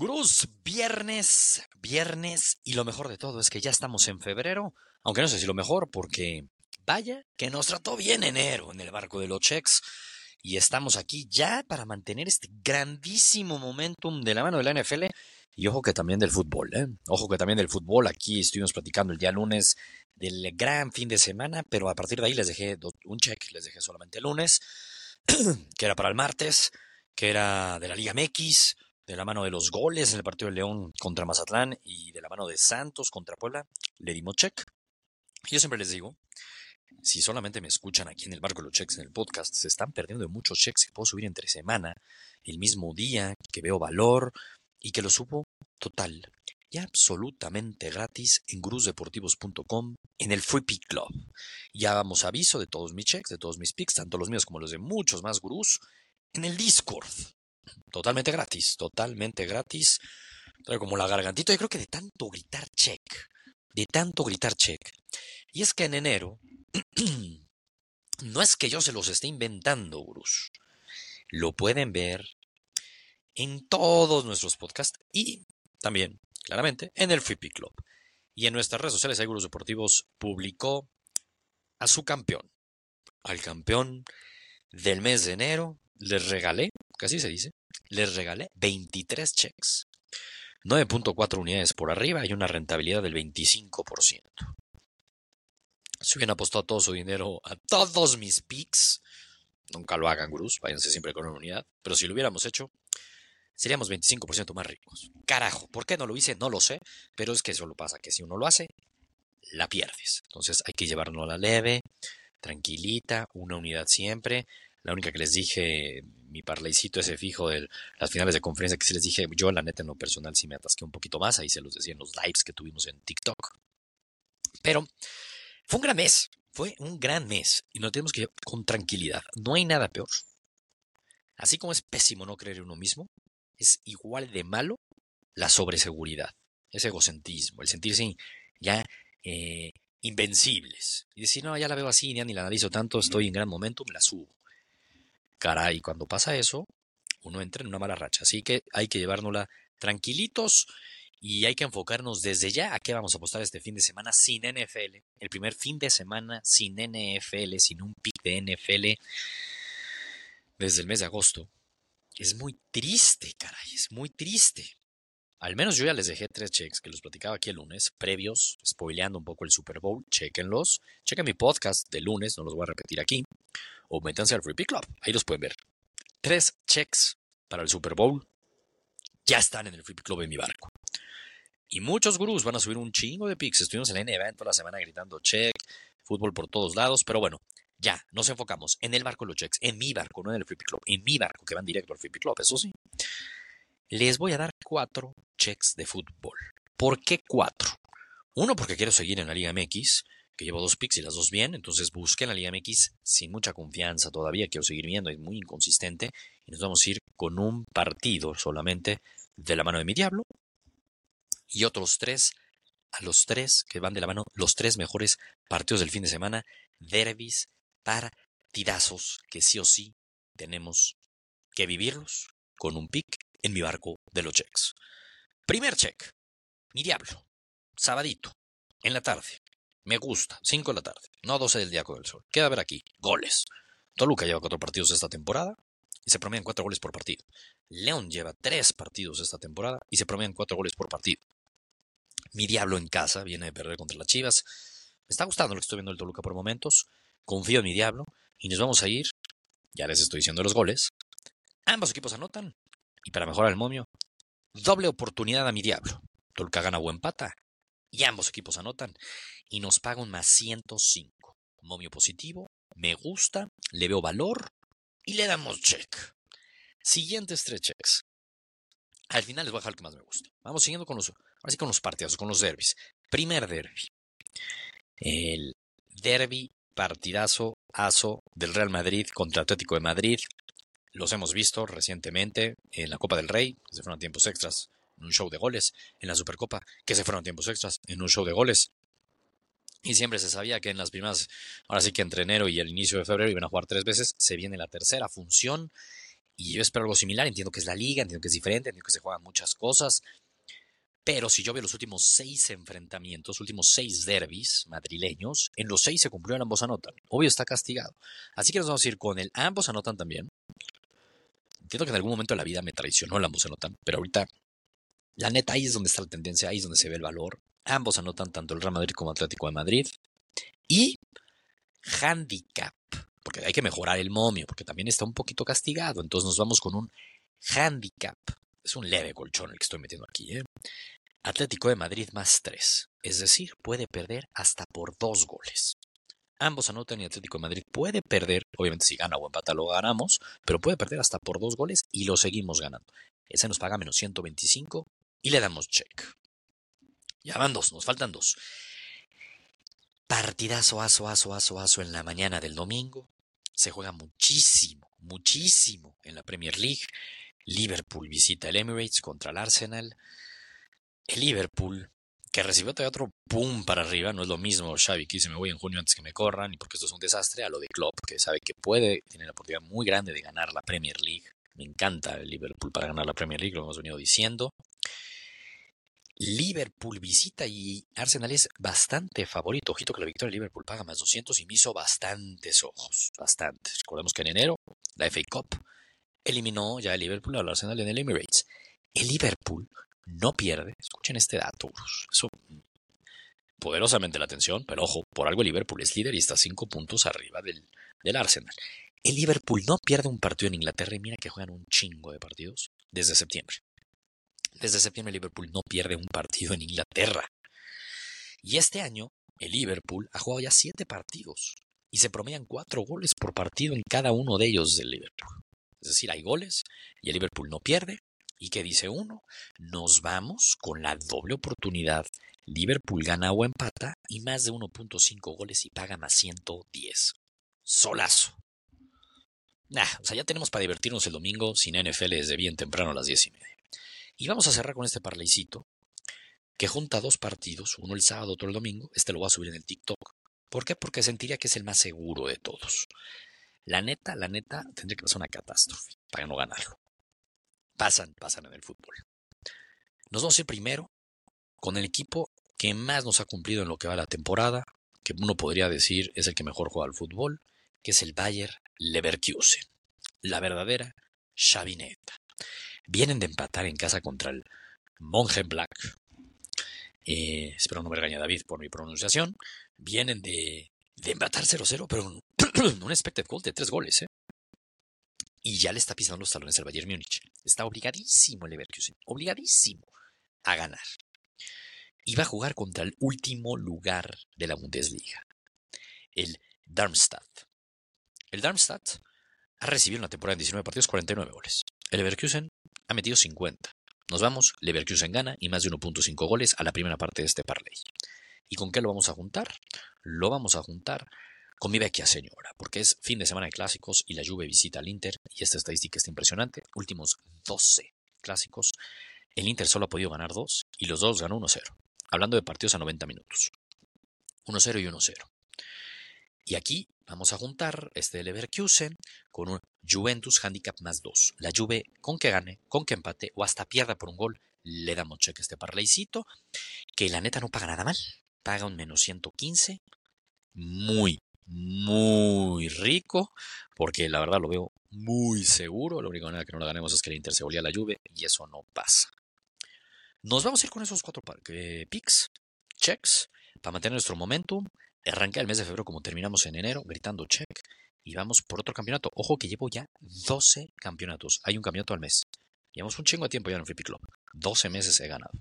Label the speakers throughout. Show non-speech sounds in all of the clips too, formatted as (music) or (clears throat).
Speaker 1: Gruz, viernes, viernes, y lo mejor de todo es que ya estamos en febrero, aunque no sé si lo mejor, porque vaya que nos trató bien enero en el barco de los checks, y estamos aquí ya para mantener este grandísimo momentum de la mano de la NFL, y ojo que también del fútbol, ¿eh? Ojo que también del fútbol, aquí estuvimos platicando el día lunes del gran fin de semana, pero a partir de ahí les dejé un check, les dejé solamente el lunes, (clears throat) que era para el martes, que era de la Liga MX, de la mano de los goles en el partido de León contra Mazatlán y de la mano de Santos contra Puebla, le dimos check. Yo siempre les digo, si solamente me escuchan aquí en el barco de los checks en el podcast, se están perdiendo de muchos checks que puedo subir entre semana, el mismo día, que veo valor y que lo subo total y absolutamente gratis en gruzdeportivos.com en el Free Pick Club. Ya vamos aviso de todos mis checks, de todos mis picks, tanto los míos como los de muchos más gurús, en el Discord. Totalmente gratis, totalmente gratis. Como la gargantita, yo creo que de tanto gritar check, de tanto gritar check. Y es que en enero, (clears throat) no es que yo se los esté inventando, Bruce. Lo pueden ver en todos nuestros podcasts y también, claramente, en el Free Club. Y en nuestras redes sociales, Seguros Deportivos publicó a su campeón, al campeón del mes de enero. Les regalé, casi se dice, les regalé 23 checks. 9.4 unidades por arriba y una rentabilidad del 25%. Si hubieran apostado todo su dinero a todos mis picks, nunca lo hagan, Gruz, váyanse siempre con una unidad, pero si lo hubiéramos hecho, seríamos 25% más ricos. Carajo, ¿por qué no lo hice? No lo sé, pero es que eso lo pasa, que si uno lo hace, la pierdes. Entonces hay que llevarnos a la leve, tranquilita, una unidad siempre. La única que les dije, mi parlaycito ese fijo de las finales de conferencia que sí les dije, yo la neta en lo personal sí me atasqué un poquito más, ahí se los decía en los lives que tuvimos en TikTok. Pero fue un gran mes, fue un gran mes y nos tenemos que con tranquilidad. No hay nada peor. Así como es pésimo no creer en uno mismo, es igual de malo la sobreseguridad, ese egocentrismo, el sentirse ya eh, invencibles y decir, no, ya la veo así, ya ni la analizo tanto, estoy en gran momento, me la subo. Caray, cuando pasa eso, uno entra en una mala racha. Así que hay que llevárnosla tranquilitos y hay que enfocarnos desde ya a qué vamos a apostar este fin de semana sin NFL. El primer fin de semana sin NFL, sin un pick de NFL desde el mes de agosto. Es muy triste, caray, es muy triste. Al menos yo ya les dejé tres checks que los platicaba aquí el lunes, previos, spoileando un poco el Super Bowl. Chequenlos. Chequen mi podcast de lunes, no los voy a repetir aquí. O métanse al Pick Club, ahí los pueden ver. Tres checks para el Super Bowl ya están en el Pick Club en mi barco. Y muchos gurús van a subir un chingo de picks. Estuvimos en la NBA toda la semana gritando check, fútbol por todos lados, pero bueno, ya, nos enfocamos en el barco de los checks, en mi barco, no en el Pick Club, en mi barco que van directo al Pick Club, eso sí. Les voy a dar cuatro checks de fútbol. ¿Por qué cuatro? Uno, porque quiero seguir en la Liga MX, que llevo dos picks y las dos bien, entonces busqué en la Liga MX sin mucha confianza todavía, quiero seguir viendo, es muy inconsistente, y nos vamos a ir con un partido solamente de la mano de mi diablo, y otros tres, a los tres que van de la mano, los tres mejores partidos del fin de semana, derbis, partidazos, que sí o sí tenemos que vivirlos con un pick en mi barco de los checks. Primer check. Mi diablo. Sabadito. En la tarde. Me gusta. 5 de la tarde. No 12 del día con el sol. Queda ver aquí. Goles. Toluca lleva cuatro partidos esta temporada y se promedian cuatro goles por partido. León lleva tres partidos esta temporada y se promedian cuatro goles por partido. Mi diablo en casa viene de perder contra las Chivas. Me está gustando lo que estoy viendo del Toluca por momentos. Confío en mi diablo y nos vamos a ir. Ya les estoy diciendo los goles. Ambos equipos anotan y para mejorar el momio, doble oportunidad a mi diablo. Toluca gana buen pata y ambos equipos anotan y nos paga un más 105. Momio positivo, me gusta, le veo valor y le damos check. Siguientes tres checks. Al final les voy a dejar el que más me gusta. Vamos siguiendo con los, así con los partidos, con los derbis. Primer derby. El derby partidazo aso del Real Madrid contra Atlético de Madrid. Los hemos visto recientemente en la Copa del Rey, se fueron a tiempos extras en un show de goles, en la Supercopa, que se fueron tiempos extras en un show de goles. Y siempre se sabía que en las primeras, ahora sí que entre enero y el inicio de febrero iban a jugar tres veces, se viene la tercera función Y yo espero algo similar. Entiendo que es la liga, entiendo que es diferente, entiendo que se juegan muchas cosas. Pero si yo veo los últimos seis enfrentamientos, últimos seis derbis madrileños, en los seis se cumplieron ambos anotan. Obvio está castigado. Así que nos vamos a ir con el ambos anotan también. Entiendo que en algún momento de la vida me traicionó el ambos anotan, pero ahorita la neta ahí es donde está la tendencia, ahí es donde se ve el valor. Ambos anotan tanto el Real Madrid como Atlético de Madrid. Y handicap, porque hay que mejorar el momio, porque también está un poquito castigado. Entonces nos vamos con un handicap. Es un leve colchón el que estoy metiendo aquí. ¿eh? Atlético de Madrid más 3, es decir, puede perder hasta por dos goles. Ambos anotan y Atlético de Madrid puede perder, obviamente si gana o empata lo ganamos, pero puede perder hasta por dos goles y lo seguimos ganando. Ese nos paga menos 125 y le damos check. Ya van dos, nos faltan dos. Partidazo, aso, aso, aso, aso en la mañana del domingo. Se juega muchísimo, muchísimo en la Premier League. Liverpool visita el Emirates contra el Arsenal. El Liverpool, que recibió otro pum para arriba, no es lo mismo Xavi que dice me voy en junio antes que me corran y porque esto es un desastre, a lo de Klopp, que sabe que puede, tiene la oportunidad muy grande de ganar la Premier League. Me encanta el Liverpool para ganar la Premier League, lo hemos venido diciendo. Liverpool visita y Arsenal es bastante favorito. Ojito que la victoria de Liverpool paga más 200 y me hizo bastantes ojos, bastantes. Recordemos que en enero la FA Cup eliminó ya el Liverpool al Arsenal en el Emirates. El Liverpool no pierde. Escuchen este dato, Eso poderosamente la atención, pero ojo, por algo el Liverpool es líder y está cinco puntos arriba del Arsenal. El Liverpool no pierde un partido en Inglaterra y mira que juegan un chingo de partidos desde septiembre. Desde septiembre Liverpool no pierde un partido en Inglaterra. Y este año el Liverpool ha jugado ya siete partidos y se promedian cuatro goles por partido en cada uno de ellos del Liverpool. Es decir, hay goles y el Liverpool no pierde ¿Y qué dice uno? Nos vamos con la doble oportunidad. Liverpool gana o empata y más de 1.5 goles y paga más 110. Solazo. Nah, o sea, ya tenemos para divertirnos el domingo sin NFL desde bien temprano a las 10 y media. Y vamos a cerrar con este parleycito que junta dos partidos, uno el sábado, otro el domingo. Este lo voy a subir en el TikTok. ¿Por qué? Porque sentiría que es el más seguro de todos. La neta, la neta, tendría que pasar una catástrofe para no ganarlo pasan, pasan en el fútbol. Nos vamos a ir primero con el equipo que más nos ha cumplido en lo que va la temporada, que uno podría decir es el que mejor juega al fútbol, que es el Bayer Leverkusen, la verdadera chavineta. Vienen de empatar en casa contra el Mongenblack. Eh, espero no me regañe David por mi pronunciación. Vienen de, de empatar 0-0, pero un, (clears throat) un expected goal de tres goles. ¿eh? y ya le está pisando los talones al Bayern Múnich. Está obligadísimo el Leverkusen, obligadísimo a ganar. Va a jugar contra el último lugar de la Bundesliga, el Darmstadt. El Darmstadt ha recibido en la temporada de 19 partidos 49 goles. El Leverkusen ha metido 50. Nos vamos, Leverkusen gana y más de 1.5 goles a la primera parte de este parlay. ¿Y con qué lo vamos a juntar? Lo vamos a juntar con mi vecchia señora, porque es fin de semana de clásicos y la Juve visita al Inter y esta estadística está impresionante. Últimos 12 clásicos, el Inter solo ha podido ganar dos y los dos ganó 1-0. Hablando de partidos a 90 minutos. 1-0 y 1-0. Y aquí vamos a juntar este Leverkusen con un Juventus Handicap más 2. La Juve con que gane, con que empate o hasta pierda por un gol, le damos cheque a este parlaycito, que la neta no paga nada mal. Paga un menos 115. Muy, muy rico, porque la verdad lo veo muy seguro. La única manera que no la ganemos es que el Inter se volía la lluvia y eso no pasa. Nos vamos a ir con esos cuatro eh, picks, checks, para mantener nuestro momentum. Arranca el mes de febrero como terminamos en enero, gritando check. Y vamos por otro campeonato. Ojo que llevo ya 12 campeonatos. Hay un campeonato al mes. Llevamos un chingo de tiempo ya en Pick Club. 12 meses he ganado.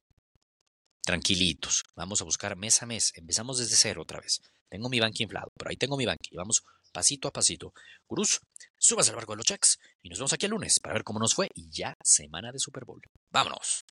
Speaker 1: Tranquilitos. Vamos a buscar mes a mes. Empezamos desde cero otra vez. Tengo mi banqui inflado, pero ahí tengo mi banqui. Vamos pasito a pasito. Gurús, subas al barco de los checks y nos vemos aquí el lunes para ver cómo nos fue y ya semana de Super Bowl. ¡Vámonos!